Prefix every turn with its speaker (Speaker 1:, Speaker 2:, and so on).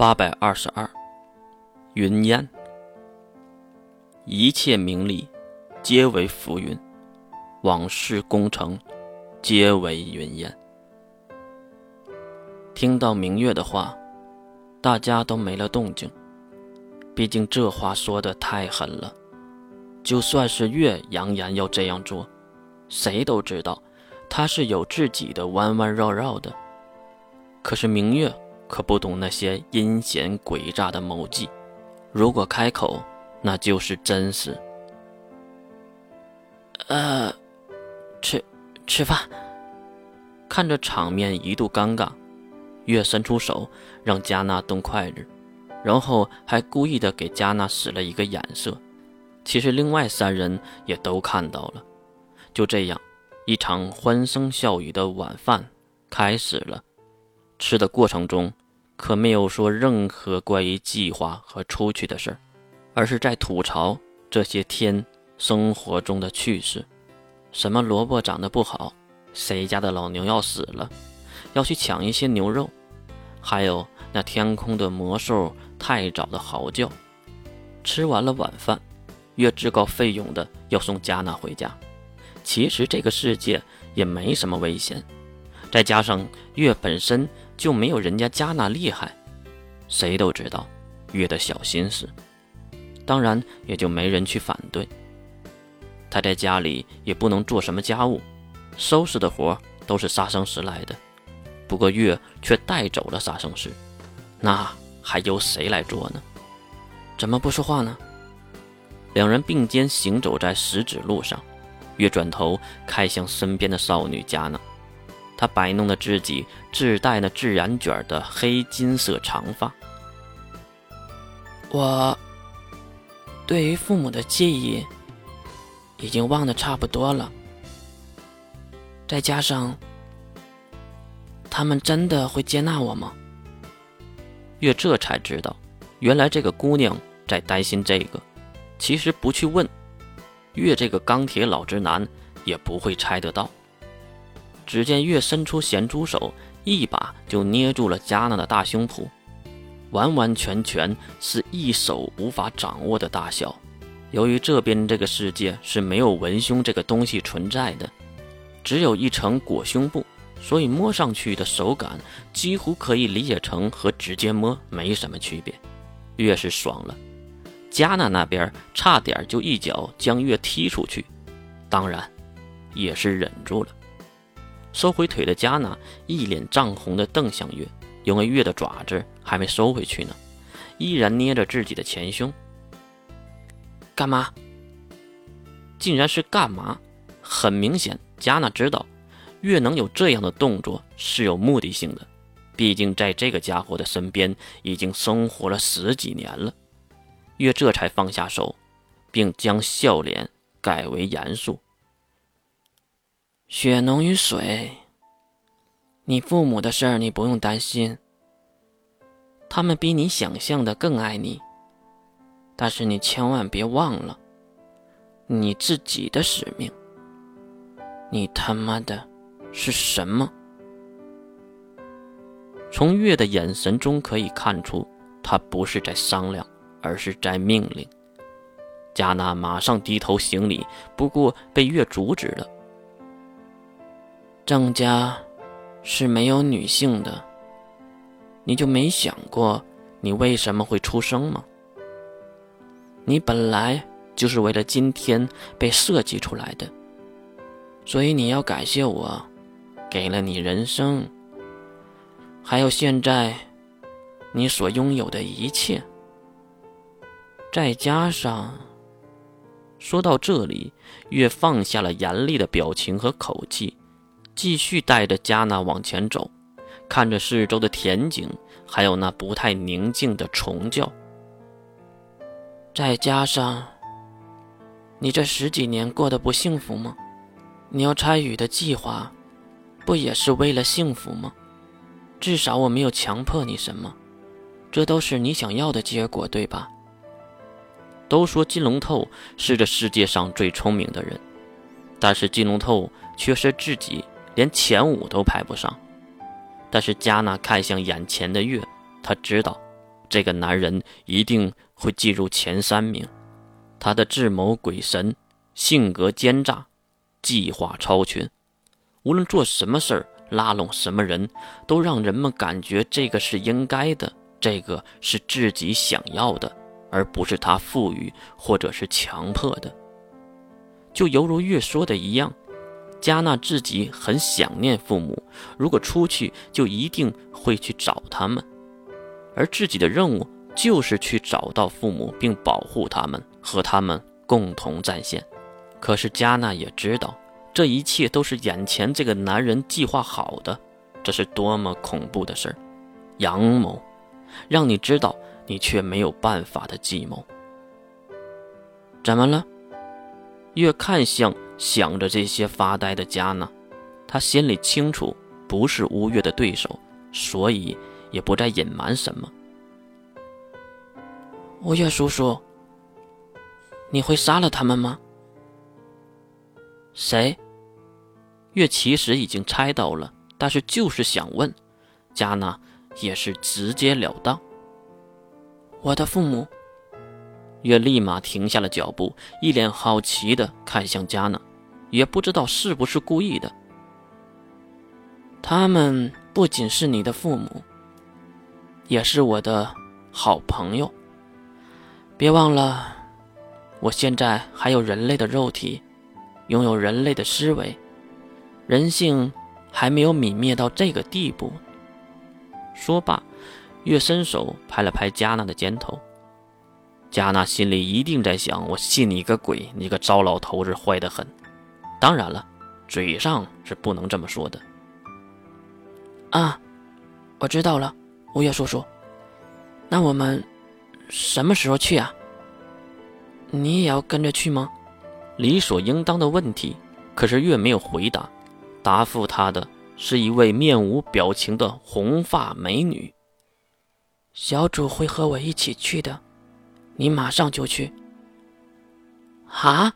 Speaker 1: 八百二十二，云烟。一切名利，皆为浮云；往事功成，皆为云烟。听到明月的话，大家都没了动静。毕竟这话说的太狠了。就算是月扬言要这样做，谁都知道他是有自己的弯弯绕绕的。可是明月。可不懂那些阴险诡诈的谋计，如果开口，那就是真实。
Speaker 2: 呃，吃吃饭。
Speaker 1: 看着场面一度尴尬，月伸出手让加纳动筷子，然后还故意的给加纳使了一个眼色。其实另外三人也都看到了。就这样，一场欢声笑语的晚饭开始了。吃的过程中。可没有说任何关于计划和出去的事儿，而是在吐槽这些天生活中的趣事，什么萝卜长得不好，谁家的老牛要死了，要去抢一些牛肉，还有那天空的魔兽太早的嚎叫。吃完了晚饭，月自告奋勇的要送加纳回家。其实这个世界也没什么危险，再加上月本身。就没有人家加纳厉害，谁都知道月的小心思，当然也就没人去反对。他在家里也不能做什么家务，收拾的活都是杀生石来的。不过月却带走了杀生石，那还由谁来做呢？
Speaker 2: 怎么不说话呢？
Speaker 1: 两人并肩行走在石子路上，月转头看向身边的少女加纳。他摆弄着自己自带那自然卷的黑金色长发。
Speaker 2: 我对于父母的记忆已经忘得差不多了，再加上他们真的会接纳我吗？
Speaker 1: 月这才知道，原来这个姑娘在担心这个。其实不去问，月这个钢铁老直男也不会猜得到。只见月伸出咸猪手，一把就捏住了加纳的大胸脯，完完全全是一手无法掌握的大小。由于这边这个世界是没有文胸这个东西存在的，只有一层裹胸布，所以摸上去的手感几乎可以理解成和直接摸没什么区别。月是爽了，加纳那边差点就一脚将月踢出去，当然也是忍住了。收回腿的加纳一脸涨红的瞪向月，因为月的爪子还没收回去呢，依然捏着自己的前胸。
Speaker 2: 干嘛？
Speaker 1: 竟然是干嘛？很明显，加纳知道月能有这样的动作是有目的性的，毕竟在这个家伙的身边已经生活了十几年了。月这才放下手，并将笑脸改为严肃。
Speaker 2: 血浓于水。你父母的事儿你不用担心，他们比你想象的更爱你。但是你千万别忘了你自己的使命。你他妈的是什么？
Speaker 1: 从月的眼神中可以看出，他不是在商量，而是在命令。加纳马上低头行礼，不过被月阻止了。
Speaker 2: 郑家是没有女性的，你就没想过你为什么会出生吗？你本来就是为了今天被设计出来的，所以你要感谢我，给了你人生，还有现在你所拥有的一切。再加上，
Speaker 1: 说到这里，月放下了严厉的表情和口气。继续带着加纳往前走，看着四周的田景，还有那不太宁静的虫叫。
Speaker 2: 再加上，你这十几年过得不幸福吗？你要参与的计划，不也是为了幸福吗？至少我没有强迫你什么，这都是你想要的结果，对吧？
Speaker 1: 都说金龙透是这世界上最聪明的人，但是金龙透却是自己。连前五都排不上，但是加纳看向眼前的月，他知道这个男人一定会进入前三名。他的智谋鬼神，性格奸诈，计划超群，无论做什么事儿，拉拢什么人，都让人们感觉这个是应该的，这个是自己想要的，而不是他赋予或者是强迫的。就犹如月说的一样。加纳自己很想念父母，如果出去就一定会去找他们，而自己的任务就是去找到父母并保护他们，和他们共同战线。可是加纳也知道，这一切都是眼前这个男人计划好的，这是多么恐怖的事儿！阳谋，让你知道你却没有办法的计谋。怎么了？越看向。想着这些发呆的加纳，他心里清楚不是吴越的对手，所以也不再隐瞒什么。
Speaker 2: 吴越叔叔，你会杀了他们吗？
Speaker 1: 谁？月其实已经猜到了，但是就是想问。加纳也是直截了当。
Speaker 2: 我的父母。
Speaker 1: 月立马停下了脚步，一脸好奇的看向加纳。也不知道是不是故意的。
Speaker 2: 他们不仅是你的父母，也是我的好朋友。别忘了，我现在还有人类的肉体，拥有人类的思维，人性还没有泯灭到这个地步。
Speaker 1: 说罢，月伸手拍了拍加纳的肩头。加纳心里一定在想：我信你个鬼！你个糟老头子，坏得很。当然了，嘴上是不能这么说的。
Speaker 2: 啊，我知道了，吴越叔叔。那我们什么时候去啊？你也要跟着去吗？
Speaker 1: 理所应当的问题，可是月没有回答。答复他的是一位面无表情的红发美女。
Speaker 2: 小主会和我一起去的，你马上就去。啊？